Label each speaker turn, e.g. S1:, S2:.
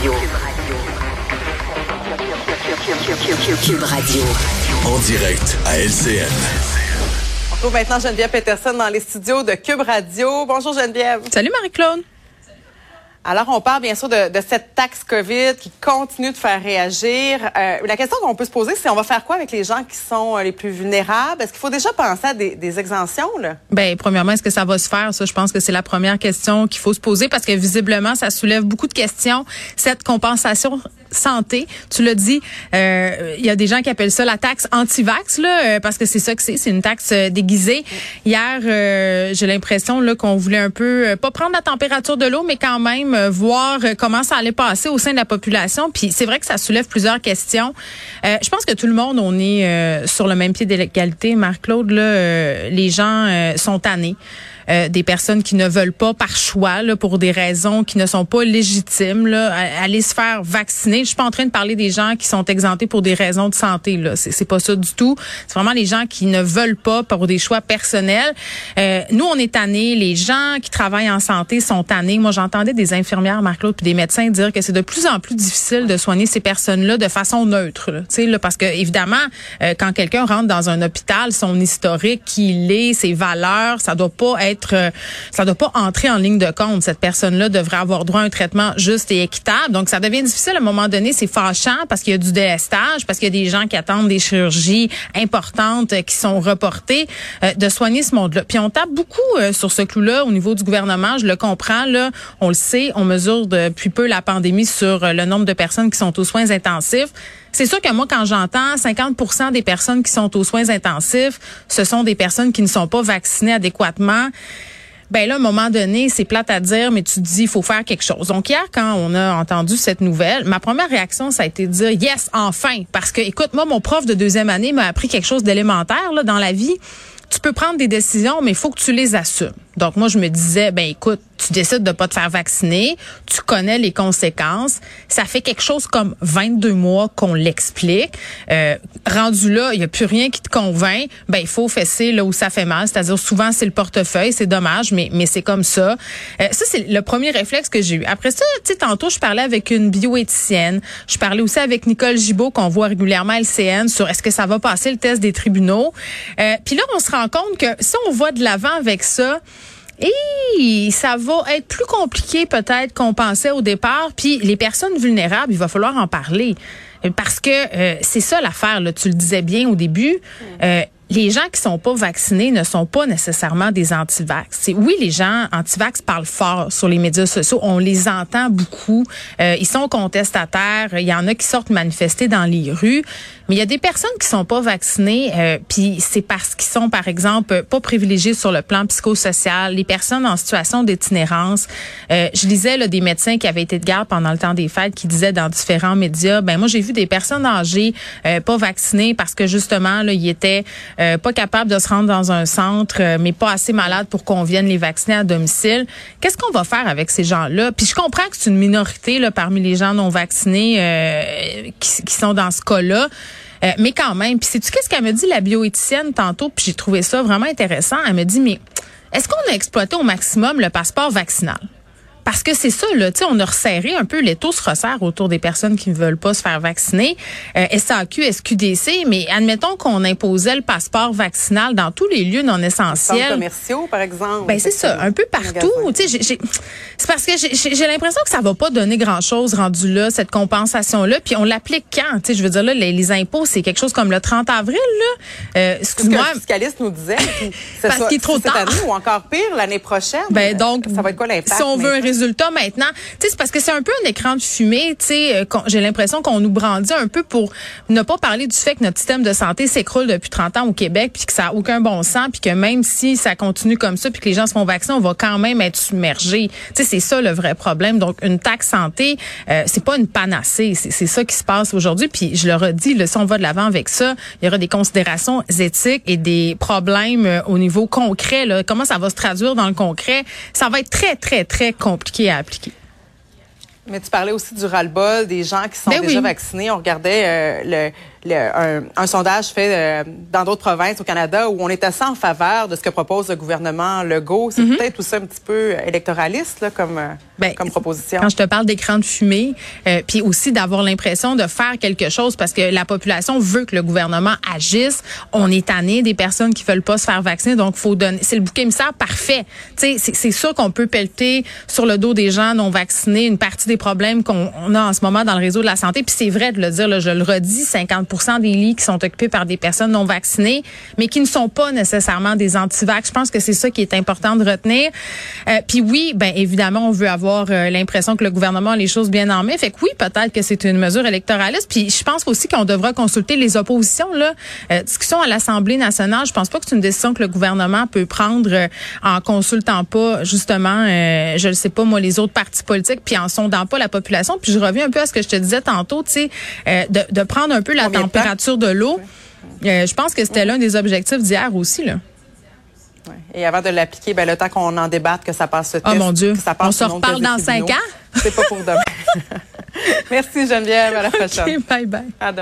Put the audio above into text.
S1: Radio. Cube Radio.
S2: En direct à LCN.
S3: On retrouve maintenant Geneviève Peterson dans les studios de Cube Radio. Bonjour Geneviève.
S4: Salut Marie-Claude.
S3: Alors, on parle bien sûr de, de, cette taxe COVID qui continue de faire réagir. Euh, la question qu'on peut se poser, c'est on va faire quoi avec les gens qui sont euh, les plus vulnérables? Est-ce qu'il faut déjà penser à des, des exemptions? Là?
S4: Ben, premièrement, est-ce que ça va se faire? Ça, je pense que c'est la première question qu'il faut se poser parce que visiblement, ça soulève beaucoup de questions. Cette compensation santé. Tu l'as dit, euh, il y a des gens qui appellent ça la taxe anti-vax, là, euh, parce que c'est ça que c'est, c'est une taxe euh, déguisée. Hier, j'ai l'impression là qu'on voulait un peu pas prendre la température de l'eau, mais quand même voir comment ça allait passer au sein de la population. Puis c'est vrai que ça soulève plusieurs questions. je pense que tout le monde, on est sur le même pied d'égalité. Marc-Claude, là, les gens sont tannés. Euh, des personnes qui ne veulent pas par choix, là, pour des raisons qui ne sont pas légitimes, là, aller se faire vacciner. Je suis pas en train de parler des gens qui sont exemptés pour des raisons de santé. Là, c'est pas ça du tout. C'est vraiment les gens qui ne veulent pas pour des choix personnels. Euh, nous, on est tannés. Les gens qui travaillent en santé sont tannés. Moi, j'entendais des infirmières, Marc-Claude, puis des médecins dire que c'est de plus en plus difficile de soigner ces personnes-là de façon neutre. Là, là, parce que évidemment, euh, quand quelqu'un rentre dans un hôpital, son historique, qui il est, ses valeurs, ça doit pas être être, euh, ça doit pas entrer en ligne de compte. Cette personne-là devrait avoir droit à un traitement juste et équitable. Donc, ça devient difficile à un moment donné. C'est fâchant parce qu'il y a du délestage, parce qu'il y a des gens qui attendent des chirurgies importantes qui sont reportées, euh, de soigner ce monde-là. Puis on tape beaucoup euh, sur ce clou-là au niveau du gouvernement. Je le comprends, là. On le sait. On mesure depuis peu la pandémie sur le nombre de personnes qui sont aux soins intensifs. C'est sûr que moi, quand j'entends 50% des personnes qui sont aux soins intensifs, ce sont des personnes qui ne sont pas vaccinées adéquatement. Ben là, à un moment donné, c'est plate à dire, mais tu te dis, il faut faire quelque chose. Donc hier, quand on a entendu cette nouvelle, ma première réaction, ça a été de dire, yes, enfin, parce que, écoute, moi, mon prof de deuxième année m'a appris quelque chose d'élémentaire là dans la vie. Tu peux prendre des décisions, mais il faut que tu les assumes. Donc moi, je me disais, ben écoute, tu décides de pas te faire vacciner, tu connais les conséquences. Ça fait quelque chose comme 22 mois qu'on l'explique. Euh, rendu là, il y a plus rien qui te convainc. Ben il faut fesser là où ça fait mal, c'est-à-dire souvent c'est le portefeuille, c'est dommage, mais mais c'est comme ça. Euh, ça c'est le premier réflexe que j'ai eu. Après ça, tu sais tantôt je parlais avec une bioéthicienne, je parlais aussi avec Nicole Gibault qu'on voit régulièrement à LCN sur est-ce que ça va passer le test des tribunaux. Euh, Puis là on se rend compte que si on va de l'avant avec ça, et ça va être plus compliqué peut-être qu'on pensait au départ. Puis les personnes vulnérables, il va falloir en parler. Parce que euh, c'est ça l'affaire, tu le disais bien au début. Euh, les gens qui sont pas vaccinés ne sont pas nécessairement des anti-vax. Oui, les gens anti-vax parlent fort sur les médias sociaux. On les entend beaucoup. Euh, ils sont contestataires. Il y en a qui sortent manifester dans les rues. Mais il y a des personnes qui sont pas vaccinées, euh, puis c'est parce qu'ils sont, par exemple, pas privilégiés sur le plan psychosocial. Les personnes en situation d'itinérance. Euh, je lisais là, des médecins qui avaient été de garde pendant le temps des fêtes qui disaient dans différents médias, ben moi j'ai vu des personnes âgées euh, pas vaccinées parce que justement là ils étaient euh, pas capables de se rendre dans un centre, euh, mais pas assez malades pour qu'on vienne les vacciner à domicile. Qu'est-ce qu'on va faire avec ces gens-là? Puis je comprends que c'est une minorité là parmi les gens non vaccinés qui, qui sont dans ce cas-là. Euh, mais quand même, puis sais-tu qu'est-ce qu'elle me dit, la bioéthicienne, tantôt, puis j'ai trouvé ça vraiment intéressant. Elle me dit, mais est-ce qu'on a exploité au maximum le passeport vaccinal? Parce que c'est ça, là, tu sais, on a resserré un peu, les taux se resserrent autour des personnes qui ne veulent pas se faire vacciner. Euh, SAQ, SQDC, mais admettons qu'on imposait le passeport vaccinal dans tous les lieux non essentiels.
S3: commerciaux, par exemple.
S4: Ben c'est ça, un peu partout. Tu sais, c'est parce que j'ai l'impression que ça va pas donner grand-chose rendu là, cette compensation-là. Puis on l'applique quand? Tu sais, je veux dire, là, les, impôts, c'est quelque chose comme le 30 avril, là.
S3: Euh, Excuse-moi. le fiscaliste nous disait.
S4: parce qu'il est trop tard.
S3: Année, ou encore pire, l'année prochaine.
S4: Ben donc,
S3: ça va être quoi l'impact?
S4: Si on veut résultat maintenant. C'est parce que c'est un peu un écran de fumée. Euh, j'ai l'impression qu'on nous brandit un peu pour ne pas parler du fait que notre système de santé s'écroule depuis 30 ans au Québec, puis que ça a aucun bon sens, puis que même si ça continue comme ça, puis que les gens se font vacciner, on va quand même être submergé. C'est ça le vrai problème. Donc, une taxe santé, euh, c'est pas une panacée. C'est ça qui se passe aujourd'hui. Puis je le redis, le si on va de l'avant avec ça, il y aura des considérations éthiques et des problèmes euh, au niveau concret. Là. Comment ça va se traduire dans le concret? Ça va être très, très, très compliqué à appliquer.
S3: Mais tu parlais aussi du ras-le-bol des gens qui sont
S4: Ben
S3: déjà
S4: oui.
S3: vaccinés. On regardait euh, le, le- un, un sondage fait euh, dans d'autres provinces au Canada où on est assez en faveur de ce que propose le gouvernement Legault. C'est peut-être aussi un petit peu électoraliste là, comme, euh,
S4: Mhm. Ben,
S3: comme proposition.
S4: Quand je te parle d'écran de fumée, euh, puis aussi d'avoir l'impression de faire quelque chose parce que la population veut que le gouvernement agisse. On est tanné des personnes qui veulent pas se faire vacciner, donc faut donner. C'est le bouc émissaire parfait. C'est- c'est sûr qu'on peut pelleter sur le dos des gens non vaccinés une partie des problèmes qu'on on a en ce moment dans le réseau de la santé. Puis c'est vrai de le dire, là, je le redis, 50% des lits qui sont occupés par des personnes non vaccinées, mais qui ne sont pas nécessairement des antivax. Je pense que c'est ça qui est important de retenir. Euh, puis oui, ben évidemment, on veut avoir euh, l'impression que le gouvernement a les choses bien en main. Fait que oui, peut-être que c'est une mesure électoraliste. Puis je pense aussi qu'on devra consulter les oppositions. Là, Euh, discussion à l'Assemblée nationale. Je pense pas que c'est une décision que le gouvernement peut prendre euh, en consultant pas justement, euh, je ne sais pas moi, les autres partis politiques, puis en sondant pas la population. Puis je reviens un peu à ce que je te disais tantôt, tu sais, euh, de, de prendre un peu la
S3: Combien
S4: température de l'eau. Euh, je pense que c'était l'un des objectifs d'hier aussi. Là.
S3: Ouais. Et avant de l'appliquer, ben, le temps qu'on en débatte, que ça passe ce test,
S4: Oh, mon Dieu.
S3: que ça passe
S4: On se reparle dans cinq ans?
S3: C'est pas pour demain. Merci Geneviève, à la prochaine.
S4: Bye bye.
S3: À demain.